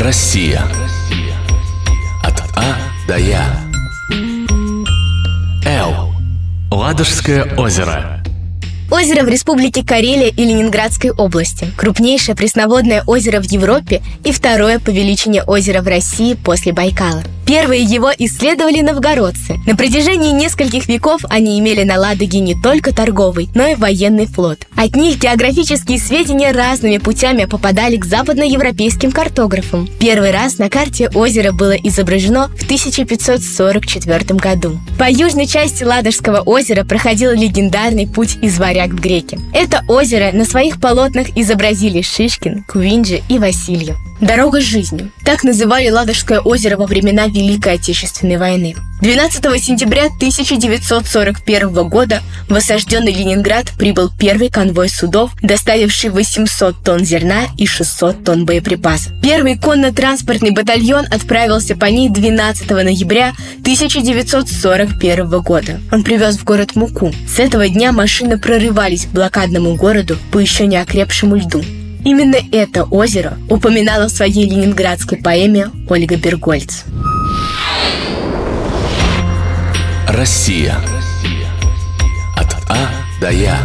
Россия. От А до Я. Л. Ладожское озеро. Озеро в республике Карелия и Ленинградской области. Крупнейшее пресноводное озеро в Европе и второе по величине озеро в России после Байкала. Первые его исследовали новгородцы. На протяжении нескольких веков они имели на Ладоге не только торговый, но и военный флот. От них географические сведения разными путями попадали к западноевропейским картографам. Первый раз на карте озеро было изображено в 1544 году. По южной части Ладожского озера проходил легендарный путь из Варяг в Греки. Это озеро на своих полотнах изобразили Шишкин, Куинджи и Васильев. Дорога с жизнью. Так называли Ладожское озеро во времена Великой Отечественной войны. 12 сентября 1941 года в осажденный Ленинград прибыл первый конвой судов, доставивший 800 тонн зерна и 600 тонн боеприпасов. Первый конно-транспортный батальон отправился по ней 12 ноября 1941 года. Он привез в город муку. С этого дня машины прорывались к блокадному городу по еще не окрепшему льду. Именно это озеро упоминала в своей ленинградской поэме Ольга Бергольц. Россия. От А до Я.